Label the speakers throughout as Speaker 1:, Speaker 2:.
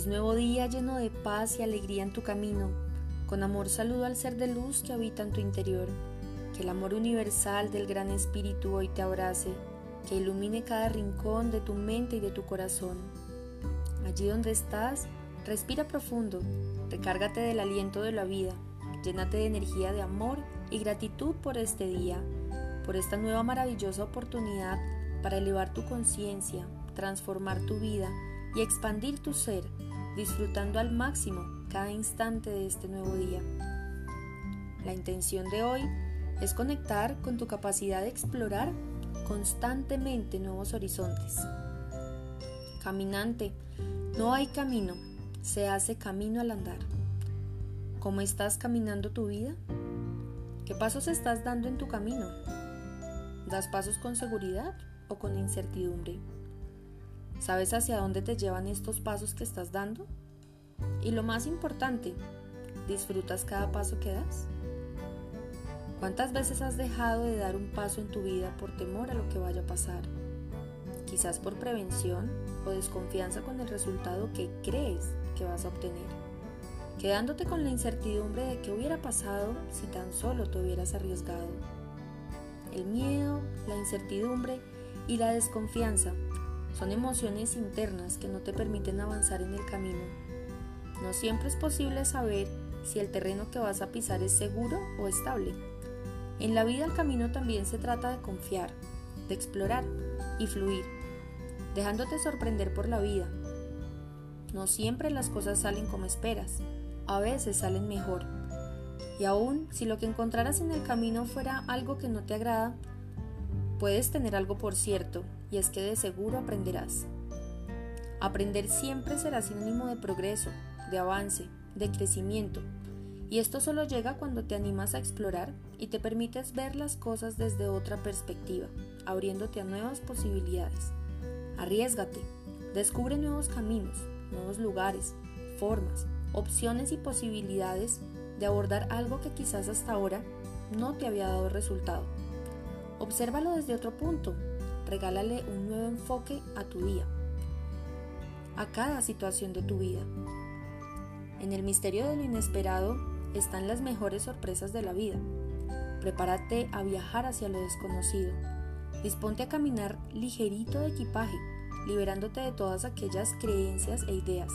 Speaker 1: Feliz nuevo día lleno de paz y alegría en tu camino. Con amor saludo al ser de luz que habita en tu interior. Que el amor universal del Gran Espíritu hoy te abrace, que ilumine cada rincón de tu mente y de tu corazón. Allí donde estás, respira profundo, recárgate del aliento de la vida, llénate de energía de amor y gratitud por este día, por esta nueva maravillosa oportunidad para elevar tu conciencia, transformar tu vida y expandir tu ser, disfrutando al máximo cada instante de este nuevo día. La intención de hoy es conectar con tu capacidad de explorar constantemente nuevos horizontes. Caminante, no hay camino, se hace camino al andar. ¿Cómo estás caminando tu vida? ¿Qué pasos estás dando en tu camino? ¿Das pasos con seguridad o con incertidumbre? ¿Sabes hacia dónde te llevan estos pasos que estás dando? Y lo más importante, ¿disfrutas cada paso que das? ¿Cuántas veces has dejado de dar un paso en tu vida por temor a lo que vaya a pasar? Quizás por prevención o desconfianza con el resultado que crees que vas a obtener, quedándote con la incertidumbre de qué hubiera pasado si tan solo te hubieras arriesgado. El miedo, la incertidumbre y la desconfianza son emociones internas que no te permiten avanzar en el camino. No siempre es posible saber si el terreno que vas a pisar es seguro o estable. En la vida el camino también se trata de confiar, de explorar y fluir, dejándote sorprender por la vida. No siempre las cosas salen como esperas, a veces salen mejor. Y aún si lo que encontraras en el camino fuera algo que no te agrada, puedes tener algo por cierto y es que de seguro aprenderás. Aprender siempre será sinónimo de progreso, de avance, de crecimiento, y esto solo llega cuando te animas a explorar y te permites ver las cosas desde otra perspectiva, abriéndote a nuevas posibilidades. Arriesgate, descubre nuevos caminos, nuevos lugares, formas, opciones y posibilidades de abordar algo que quizás hasta ahora no te había dado resultado. Obsérvalo desde otro punto regálale un nuevo enfoque a tu día, a cada situación de tu vida. En el misterio de lo inesperado están las mejores sorpresas de la vida. Prepárate a viajar hacia lo desconocido. Disponte a caminar ligerito de equipaje, liberándote de todas aquellas creencias e ideas,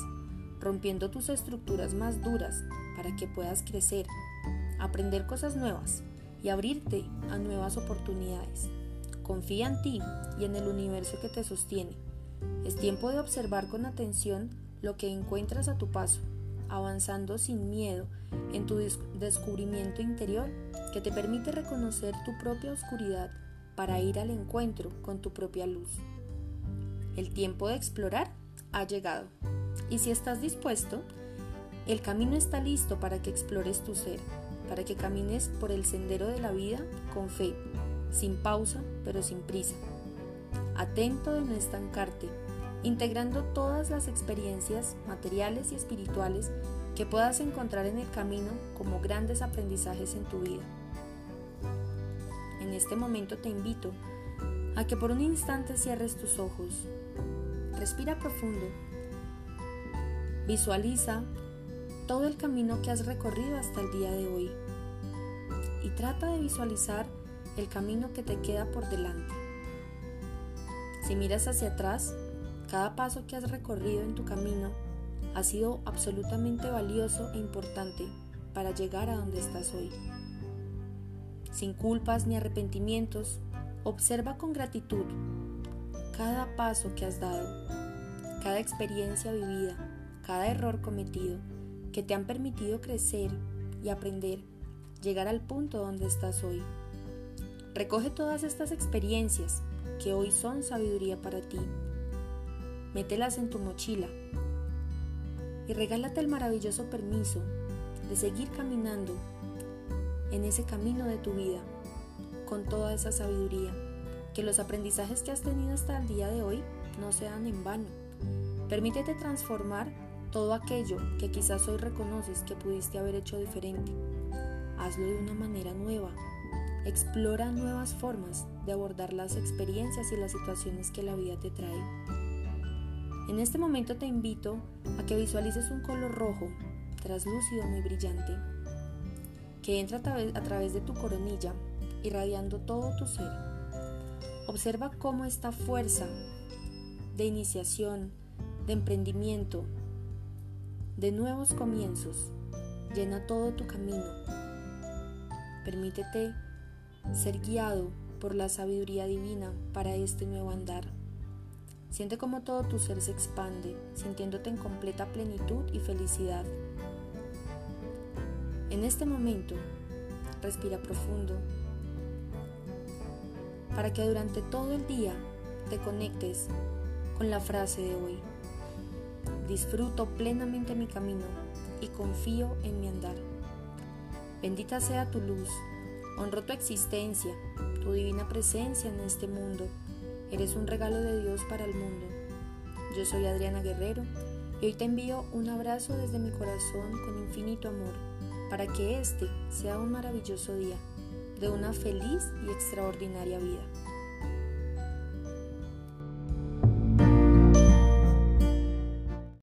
Speaker 1: rompiendo tus estructuras más duras para que puedas crecer, aprender cosas nuevas y abrirte a nuevas oportunidades. Confía en ti y en el universo que te sostiene. Es tiempo de observar con atención lo que encuentras a tu paso, avanzando sin miedo en tu descubrimiento interior que te permite reconocer tu propia oscuridad para ir al encuentro con tu propia luz. El tiempo de explorar ha llegado y si estás dispuesto, el camino está listo para que explores tu ser, para que camines por el sendero de la vida con fe, sin pausa pero sin prisa. Atento de no estancarte, integrando todas las experiencias materiales y espirituales que puedas encontrar en el camino como grandes aprendizajes en tu vida. En este momento te invito a que por un instante cierres tus ojos, respira profundo, visualiza todo el camino que has recorrido hasta el día de hoy y trata de visualizar el camino que te queda por delante. Si miras hacia atrás, cada paso que has recorrido en tu camino ha sido absolutamente valioso e importante para llegar a donde estás hoy. Sin culpas ni arrepentimientos, observa con gratitud cada paso que has dado, cada experiencia vivida, cada error cometido que te han permitido crecer y aprender, llegar al punto donde estás hoy. Recoge todas estas experiencias que hoy son sabiduría para ti. Mételas en tu mochila y regálate el maravilloso permiso de seguir caminando en ese camino de tu vida con toda esa sabiduría. Que los aprendizajes que has tenido hasta el día de hoy no sean en vano. Permítete transformar todo aquello que quizás hoy reconoces que pudiste haber hecho diferente. Hazlo de una manera nueva, Explora nuevas formas de abordar las experiencias y las situaciones que la vida te trae. En este momento te invito a que visualices un color rojo, traslúcido muy brillante, que entra a través de tu coronilla, irradiando todo tu ser. Observa cómo esta fuerza de iniciación, de emprendimiento, de nuevos comienzos, llena todo tu camino. Permítete ser guiado por la sabiduría divina para este nuevo andar. Siente como todo tu ser se expande, sintiéndote en completa plenitud y felicidad. En este momento, respira profundo para que durante todo el día te conectes con la frase de hoy. Disfruto plenamente mi camino y confío en mi andar. Bendita sea tu luz, honro tu existencia, tu divina presencia en este mundo. Eres un regalo de Dios para el mundo. Yo soy Adriana Guerrero y hoy te envío un abrazo desde mi corazón con infinito amor para que este sea un maravilloso día de una feliz y extraordinaria vida.